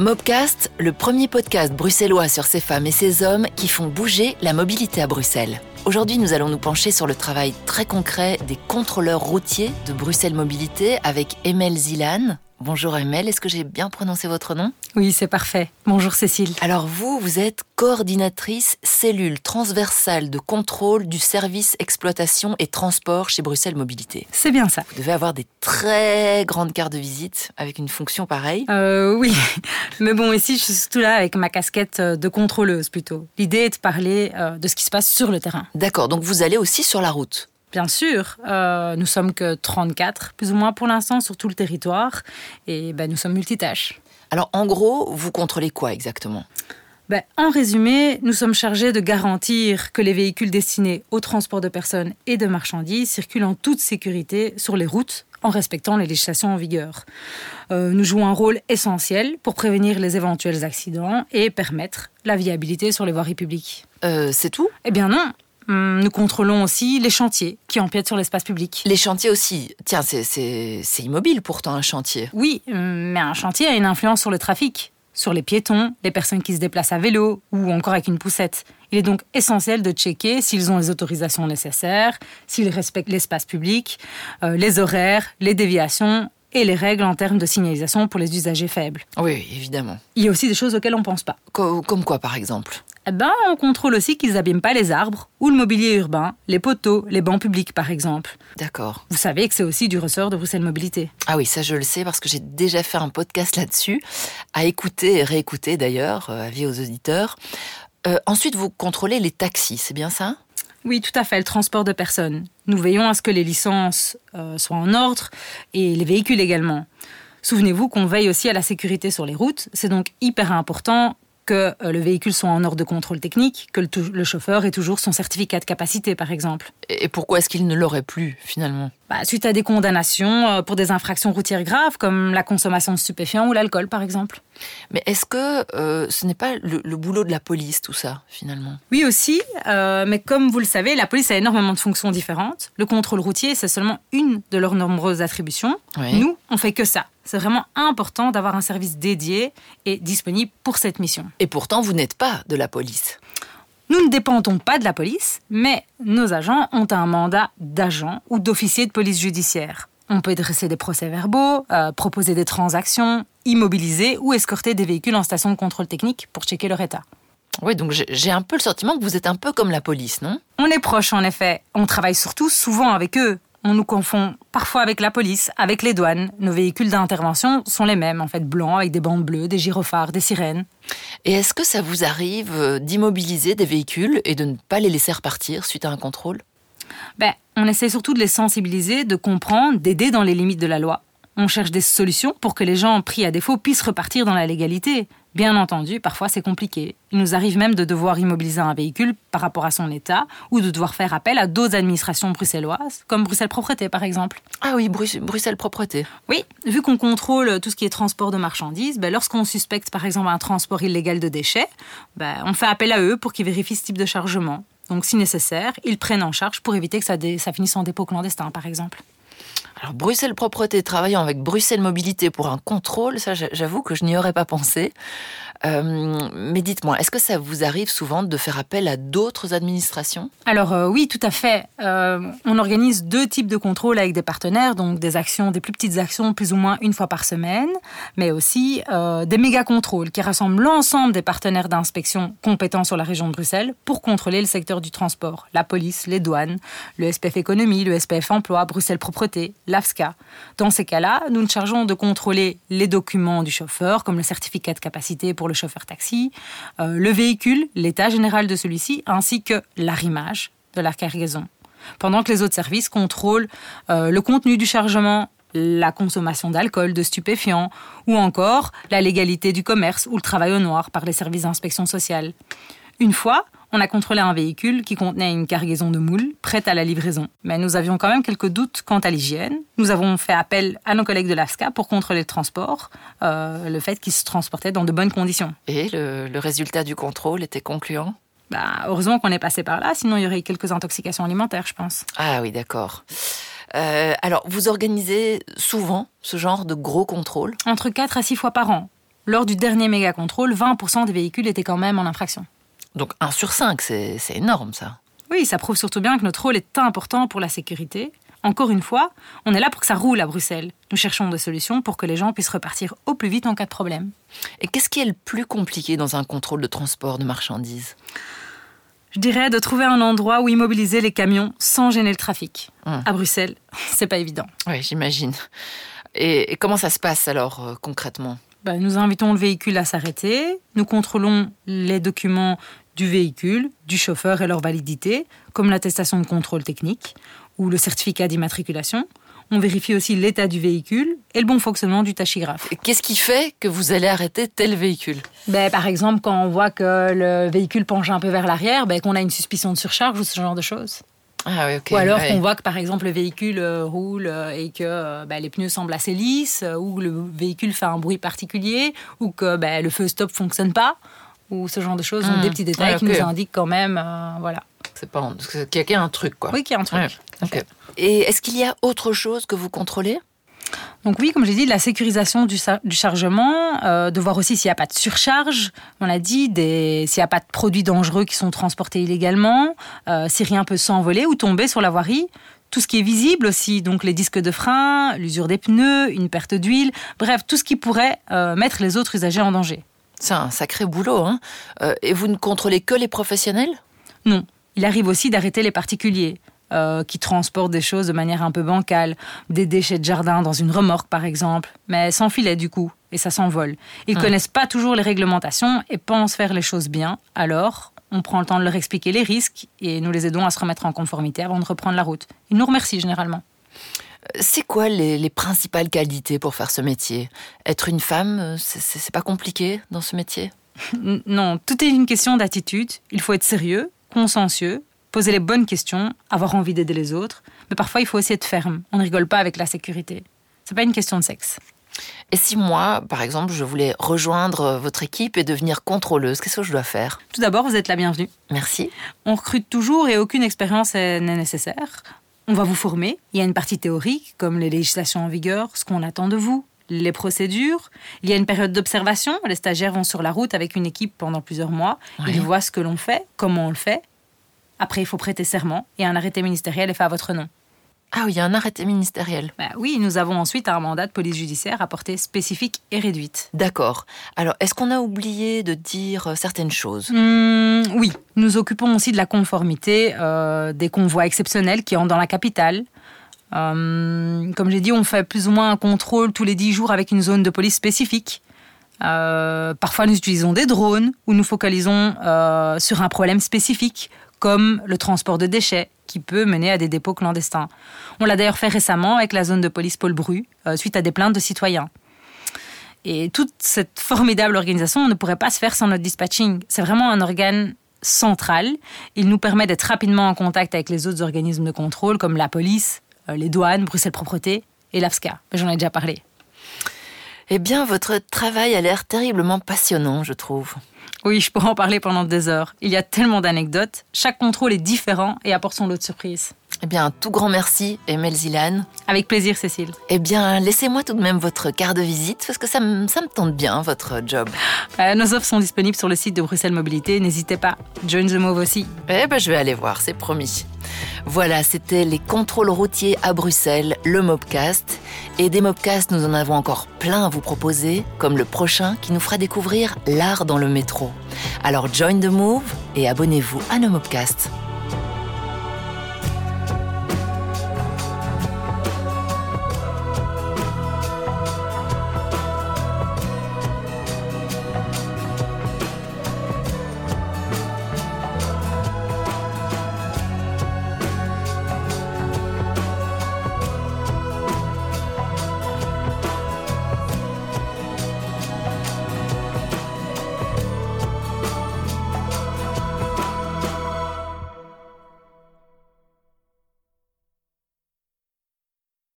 Mobcast, le premier podcast bruxellois sur ces femmes et ces hommes qui font bouger la mobilité à Bruxelles. Aujourd'hui, nous allons nous pencher sur le travail très concret des contrôleurs routiers de Bruxelles Mobilité avec Emel Zilan. Bonjour Emel, est-ce que j'ai bien prononcé votre nom? Oui, c'est parfait. Bonjour Cécile. Alors vous, vous êtes coordinatrice cellule transversale de contrôle du service exploitation et transport chez Bruxelles Mobilité. C'est bien ça. Vous devez avoir des très grandes cartes de visite avec une fonction pareille. Euh, oui, mais bon, ici, je suis surtout là avec ma casquette de contrôleuse plutôt. L'idée est de parler euh, de ce qui se passe sur le terrain. D'accord, donc vous allez aussi sur la route? Bien sûr, euh, nous sommes que 34, plus ou moins pour l'instant, sur tout le territoire. Et ben, nous sommes multitâches. Alors, en gros, vous contrôlez quoi exactement? Ben, En résumé, nous sommes chargés de garantir que les véhicules destinés au transport de personnes et de marchandises circulent en toute sécurité sur les routes en respectant les législations en vigueur. Euh, nous jouons un rôle essentiel pour prévenir les éventuels accidents et permettre la viabilité sur les voiries publiques. Euh, c'est tout? Eh bien non, nous contrôlons aussi les chantiers qui empiètent sur l'espace public. Les chantiers aussi. Tiens, c'est immobile pourtant un chantier. Oui, mais un chantier a une influence sur le trafic, sur les piétons, les personnes qui se déplacent à vélo ou encore avec une poussette. Il est donc essentiel de checker s'ils ont les autorisations nécessaires, s'ils respectent l'espace public, euh, les horaires, les déviations et les règles en termes de signalisation pour les usagers faibles. Oui, évidemment. Il y a aussi des choses auxquelles on ne pense pas. comme quoi, par exemple? Eh ben, on contrôle aussi qu'ils n'abîment pas les arbres ou le mobilier urbain, les poteaux, les bancs publics par exemple. D'accord. Vous savez que c'est aussi du ressort de Bruxelles Mobilité. Ah oui, ça je le sais parce que j'ai déjà fait un podcast là-dessus, à écouter et réécouter d'ailleurs, euh, avis aux auditeurs. Euh, ensuite, vous contrôlez les taxis, c'est bien ça? Oui, tout à fait, le transport de personnes. Nous veillons à ce que les licences euh, soient en ordre et les véhicules également. Souvenez-vous qu'on veille aussi à la sécurité sur les routes. C'est donc hyper important que euh, le véhicule soit en ordre de contrôle technique, que le, chauffeur ait toujours son certificat de capacité, par exemple. Et pourquoi est-ce qu'il ne l'aurait plus, finalement? Bah, Suite à des condamnations euh, pour des infractions routières graves, comme la consommation de stupéfiants ou l'alcool, par exemple. Mais est-ce que euh, ce n'est pas le, boulot de la police, tout ça, finalement? Oui, aussi. mais comme vous le savez, la police a énormément de fonctions différentes. Le contrôle routier, c'est seulement une de leurs nombreuses attributions. Nous, on fait que ça. C'est vraiment important d'avoir un service dédié et disponible pour cette mission. Et pourtant, vous n'êtes pas de la police. Nous ne dépendons pas de la police, mais nos agents ont un mandat d'agent ou d'officier de police judiciaire. On peut dresser des procès-verbaux, euh, proposer des transactions, immobiliser ou escorter des véhicules en station de contrôle technique pour checker leur état. Oui, donc j'ai un peu le sentiment que vous êtes un peu comme la police, non? On est proche, en effet. On travaille surtout souvent avec eux. On nous confond parfois avec la police, avec les douanes. Nos véhicules d'intervention sont les mêmes, en fait, blancs avec des bandes bleues, des gyrophares, des sirènes. Et est-ce que ça vous arrive euh, d'immobiliser des véhicules et de ne pas les laisser repartir suite à un contrôle? Ben, On essaie surtout de les sensibiliser, de comprendre, d'aider dans les limites de la loi. On cherche des solutions pour que les gens pris à défaut puissent repartir dans la légalité. Bien entendu, parfois c'est compliqué. Il nous arrive même de devoir immobiliser un véhicule par rapport à son état ou de devoir faire appel à d'autres administrations bruxelloises, comme Bruxelles Propreté par exemple. Ah oui, Bruxelles Propreté. Oui, vu qu'on contrôle tout ce qui est transport de marchandises, ben, lorsqu'on suspecte par exemple un transport illégal de déchets, ben, on fait appel à eux pour qu'ils vérifient ce type de chargement. Donc si nécessaire, ils prennent en charge pour éviter que ça, ça finisse en dépôt clandestin par exemple. Alors Bruxelles Propreté travaillant avec Bruxelles Mobilité pour un contrôle, ça j'avoue que je n'y aurais pas pensé. Euh, mais dites-moi, est-ce que ça vous arrive souvent de faire appel à d'autres administrations? Alors euh, oui, tout à fait. Euh, on organise deux types de contrôles avec des partenaires, donc des actions, des plus petites actions, plus ou moins une fois par semaine, mais aussi des méga contrôles qui rassemblent l'ensemble des partenaires d'inspection compétents sur la région de Bruxelles pour contrôler le secteur du transport, la police, les douanes, le SPF économie, le SPF emploi, Bruxelles propreté, Dans ces cas-là, nous nous chargeons de contrôler les documents du chauffeur, comme le certificat de capacité pour le chauffeur taxi, euh, le véhicule, l'état général de celui-ci, ainsi que l'arrimage de la cargaison. Pendant que les autres services contrôlent euh, le contenu du chargement, la consommation d'alcool, de stupéfiants, ou encore la légalité du commerce ou le travail au noir par les services d'inspection sociale. Une fois, on a contrôlé un véhicule qui contenait une cargaison de moules prête à la livraison. Mais nous avions quand même quelques doutes quant à l'hygiène. Nous avons fait appel à nos collègues de l'AFSCA pour contrôler le transport, euh, le fait qu'il se transportait dans de bonnes conditions. Et le, résultat du contrôle était concluant? Bah, Heureusement qu'on est passé par là, sinon il y aurait eu quelques intoxications alimentaires, je pense. Ah oui, d'accord. Euh, alors, vous organisez souvent ce genre de gros contrôles? Entre 4 à 6 fois par an. lors du dernier méga contrôle, 20% des véhicules étaient quand même en infraction. Donc 1 sur 5, c'est énorme ça. Oui, ça prouve surtout bien que notre rôle est important pour la sécurité. Encore une fois, on est là pour que ça roule à Bruxelles. Nous cherchons des solutions pour que les gens puissent repartir au plus vite en cas de problème. Et qu'est-ce qui est le plus compliqué dans un contrôle de transport de marchandises? Je dirais de trouver un endroit où immobiliser les camions sans gêner le trafic. Hum. À Bruxelles, c'est pas évident. Oui, j'imagine. Et, et comment ça se passe alors euh, concrètement? Ben, nous invitons le véhicule à s'arrêter, nous contrôlons les documents du véhicule, du chauffeur et leur validité, comme l'attestation de contrôle technique ou le certificat d'immatriculation. On vérifie aussi l'état du véhicule et le bon fonctionnement du tachygraphe. Qu'est-ce qui fait que vous allez arrêter tel véhicule? Ben, par exemple, quand on voit que le véhicule penche un peu vers l'arrière, ben, qu'on a une suspicion de surcharge ou ce genre de choses. Ah oui, ok. ou alors ouais. qu'on voit que par exemple le véhicule euh, roule euh, et que euh, ben, les pneus semblent assez lisses, ou le véhicule fait un bruit particulier, ou que ben, le feu stop fonctionne pas, ou ce genre de choses. Mhm. des petits détails Ouais, qui nous indiquent quand même, euh, voilà. C'est pas qu'il y a un truc quoi. Oui, qu'il y a un truc. Ouais. Et est-ce qu'il y a autre chose que vous contrôlez? Donc oui, comme j'ai dit, la sécurisation du, chargement, euh, de voir aussi s'il n'y a pas de surcharge, on l'a dit, s'il n'y a pas de produits dangereux qui sont transportés illégalement, euh, si rien peut s'envoler ou tomber sur la voirie. Tout ce qui est visible aussi, donc les disques de frein, l'usure des pneus, une perte d'huile, bref, tout ce qui pourrait euh, mettre les autres usagers en danger. C'est un sacré boulot. Hein Euh, et vous ne contrôlez que les professionnels? Non, il arrive aussi d'arrêter les particuliers euh, qui transportent des choses de manière un peu bancale, des déchets de jardin dans une remorque par exemple, mais sans filet du coup, et ça s'envole. Ils Hmm. connaissent pas toujours les réglementations et pensent faire les choses bien, alors on prend le temps de leur expliquer les risques et nous les aidons à se remettre en conformité avant de reprendre la route. Ils nous remercient généralement. C'est quoi les, les principales qualités pour faire ce métier? Être une femme, euh, c'est- pas compliqué dans ce métier? Non, tout est une question d'attitude. Il faut être sérieux, consciencieux, poser les bonnes questions, avoir envie d'aider les autres. Mais parfois, il faut aussi être ferme. On ne rigole pas avec la sécurité. C'est pas une question de sexe. Et si moi, par exemple, je voulais rejoindre euh, votre équipe et devenir contrôleuse, qu'est-ce que je dois faire? Tout d'abord, vous êtes la bienvenue. Merci. On recrute toujours et aucune expérience est- n'est nécessaire. On va vous former. Il y a une partie théorique, comme les législations en vigueur, ce qu'on attend de vous, les procédures. Il y a une période d'observation. Les stagiaires vont sur la route avec une équipe pendant plusieurs mois. Ils voient ce que l'on fait, comment on le fait. Après, il faut prêter serment et un arrêté ministériel est fait à votre nom. Ah oui, il y a un arrêté ministériel. Bah oui, nous avons ensuite un mandat de police judiciaire à portée spécifique et réduite. D'accord. Alors, est-ce qu'on a oublié de dire euh, certaines choses? Hmm, oui, nous occupons aussi de la conformité euh, des convois exceptionnels qui entrent dans la capitale. Euh, comme j'ai dit, on fait plus ou moins un contrôle tous les 10 jours avec une zone de police spécifique. Euh, parfois, nous utilisons des drones ou nous focalisons sur un problème spécifique, comme le transport de déchets, qui peut mener à des dépôts clandestins. On l'a d'ailleurs fait récemment avec la zone de police Paul Bru, euh, suite à des plaintes de citoyens. Et toute cette formidable organisation ne pourrait pas se faire sans notre dispatching. C'est vraiment un organe central. Il nous permet d'être rapidement en contact avec les autres organismes de contrôle, comme la police, euh, les douanes, Bruxelles Propreté et l'AFSCA. J'en ai déjà parlé. Eh bien, votre travail a l'air terriblement passionnant, je trouve. Oui, je pourrais en parler pendant des heures. Il y a tellement d'anecdotes. Chaque contrôle est différent et apporte son lot de surprises. Eh bien, un tout grand merci, Emel Zilan. Avec plaisir, Cécile. Eh bien, laissez-moi tout de même votre carte de visite, parce que ça me, ça me tente bien, votre job. Euh, nos offres sont disponibles sur le site de Bruxelles Mobilité. N'hésitez pas. Join the move aussi. Eh ben, je vais aller voir, c'est promis. Voilà, c'était les contrôles routiers à Bruxelles, le Mobcast. Et des Mobcasts, nous en avons encore plein à vous proposer, comme le prochain qui nous fera découvrir l'art dans le métro. Alors join the move et abonnez-vous à nos Mobcasts.